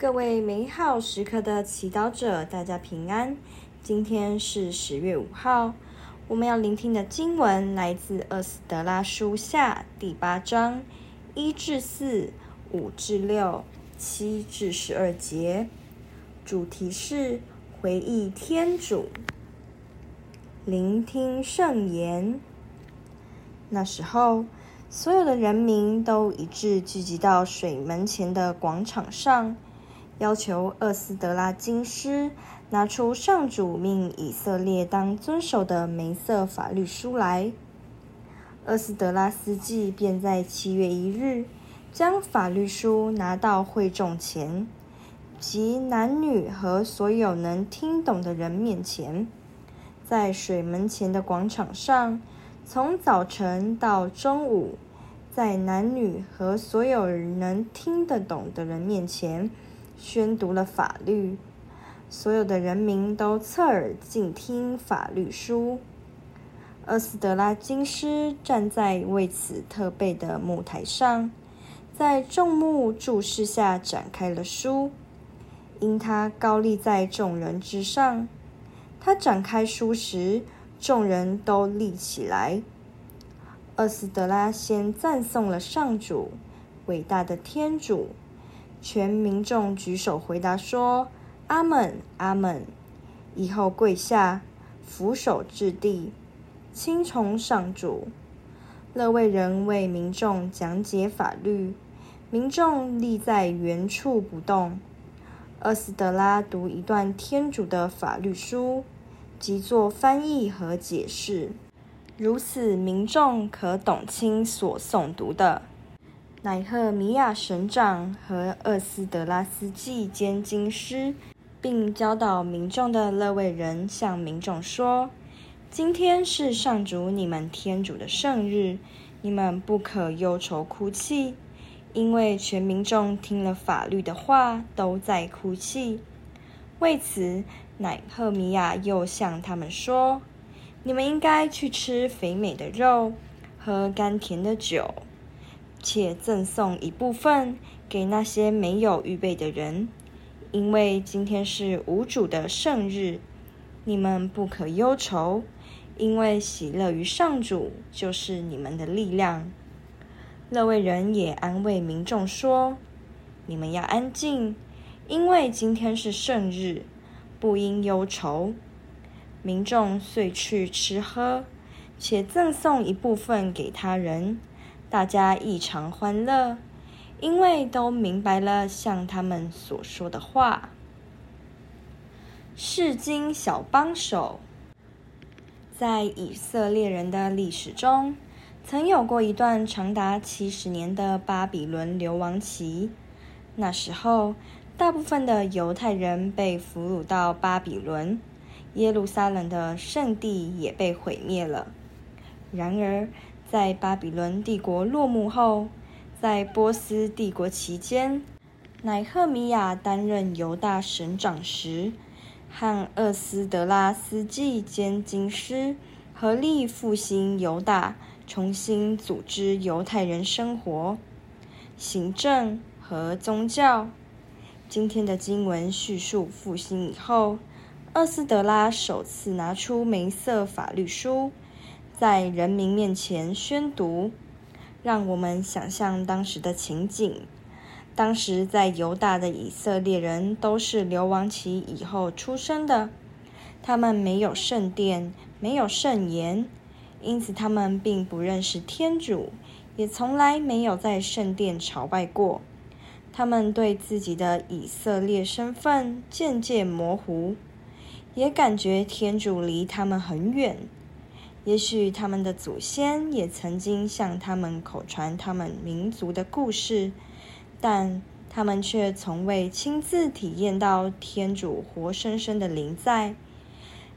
各位美好时刻的祈祷者，大家平安。今天是十月五号，我们要聆听的经文来自《厄斯德拉书下》第八章一至四、五至六、七至十二节，主题是回忆天主，聆听圣言。那时候，所有的人民都一致聚集到水门前的广场上。要求厄斯德拉金师拿出上主命以色列当遵守的梅瑟法律书来。厄斯德拉斯祭便在七月一日将法律书拿到会众前，及男女和所有能听懂的人面前，在水门前的广场上，从早晨到中午，在男女和所有能听得懂的人面前。宣读了法律，所有的人民都侧耳静听法律书。厄斯德拉金师站在为此特备的木台上，在众目注视下展开了书。因他高立在众人之上，他展开书时，众人都立起来。厄斯德拉先赞颂了上主，伟大的天主。全民众举手回答说：“阿门，阿门。”以后跪下，俯首至地，钦崇上主。勒未人为民众讲解法律，民众立在原处不动。厄斯德拉读一段天主的法律书，即做翻译和解释，如此民众可懂清所诵读的。乃赫米亚省长和厄斯德拉斯祭兼经师，并教导民众的勒未人向民众说：“今天是上主你们天主的圣日，你们不可忧愁哭泣，因为全民众听了法律的话，都在哭泣。为此，乃赫米亚又向他们说：你们应该去吃肥美的肉，喝甘甜的酒。”且赠送一部分给那些没有预备的人，因为今天是无主的圣日。你们不可忧愁，因为喜乐于上主就是你们的力量。勒未人也安慰民众说：“你们要安静，因为今天是圣日，不应忧愁。”民众遂去吃喝，且赠送一部分给他人。大家异常欢乐，因为都明白了像他们所说的话。世经小帮手，在以色列人的历史中，曾有过一段长达七十年的巴比伦流亡期。那时候，大部分的犹太人被俘虏到巴比伦，耶路撒冷的圣地也被毁灭了。然而，在巴比伦帝国落幕后，在波斯帝国期间，乃赫米亚担任犹大省长时，和厄斯德拉斯基兼经师合力复兴犹大，重新组织犹太人生活、行政和宗教。今天的经文叙述复兴以后，厄斯德拉首次拿出梅瑟法律书。在人民面前宣读，让我们想象当时的情景。当时在犹大的以色列人都是流亡期以后出生的，他们没有圣殿，没有圣言，因此他们并不认识天主，也从来没有在圣殿朝拜过。他们对自己的以色列身份渐渐模糊，也感觉天主离他们很远。也许他们的祖先也曾经向他们口传他们民族的故事，但他们却从未亲自体验到天主活生生的临在。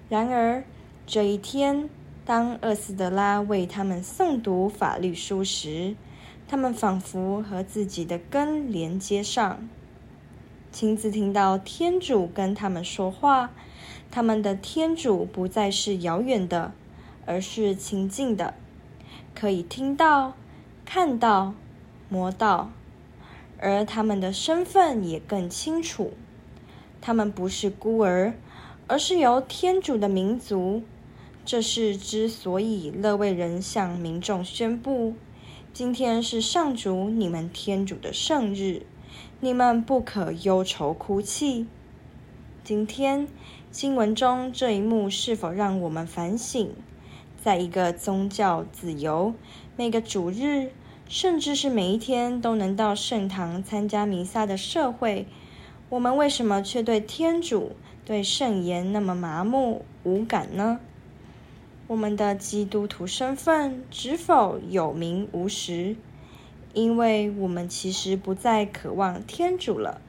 然而，这一天，当厄斯德拉为他们诵读法律书时，他们仿佛和自己的根连接上，亲自听到天主跟他们说话。他们的天主不再是遥远的。而是亲近的，可以听到、看到、摸到，而他们的身份也更清楚。他们不是孤儿，而是由天主的民族。这是之所以乐为人向民众宣布：今天是上主你们天主的圣日，你们不可忧愁哭泣。今天经文中这一幕是否让我们反省？在一个宗教自由、每个主日，甚至是每一天都能到圣堂参加弥撒的社会，我们为什么却对天主、对圣言那么麻木无感呢？我们的基督徒身份只否有名无实？因为我们其实不再渴望天主了。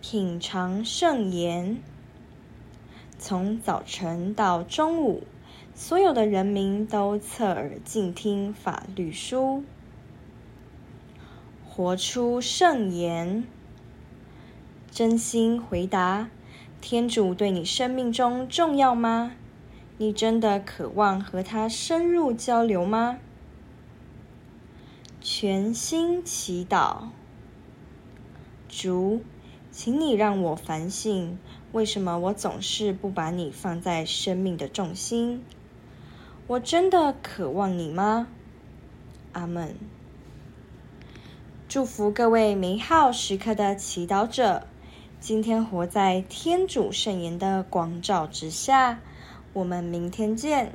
品尝圣言，从早晨到中午，所有的人民都侧耳静听法律书，活出圣言，真心回答。天主对你生命中重要吗？你真的渴望和他深入交流吗？全心祈祷，主，请你让我反省，为什么我总是不把你放在生命的重心？我真的渴望你吗？阿门。祝福各位美好时刻的祈祷者。今天活在天主圣言的光照之下，我们明天见。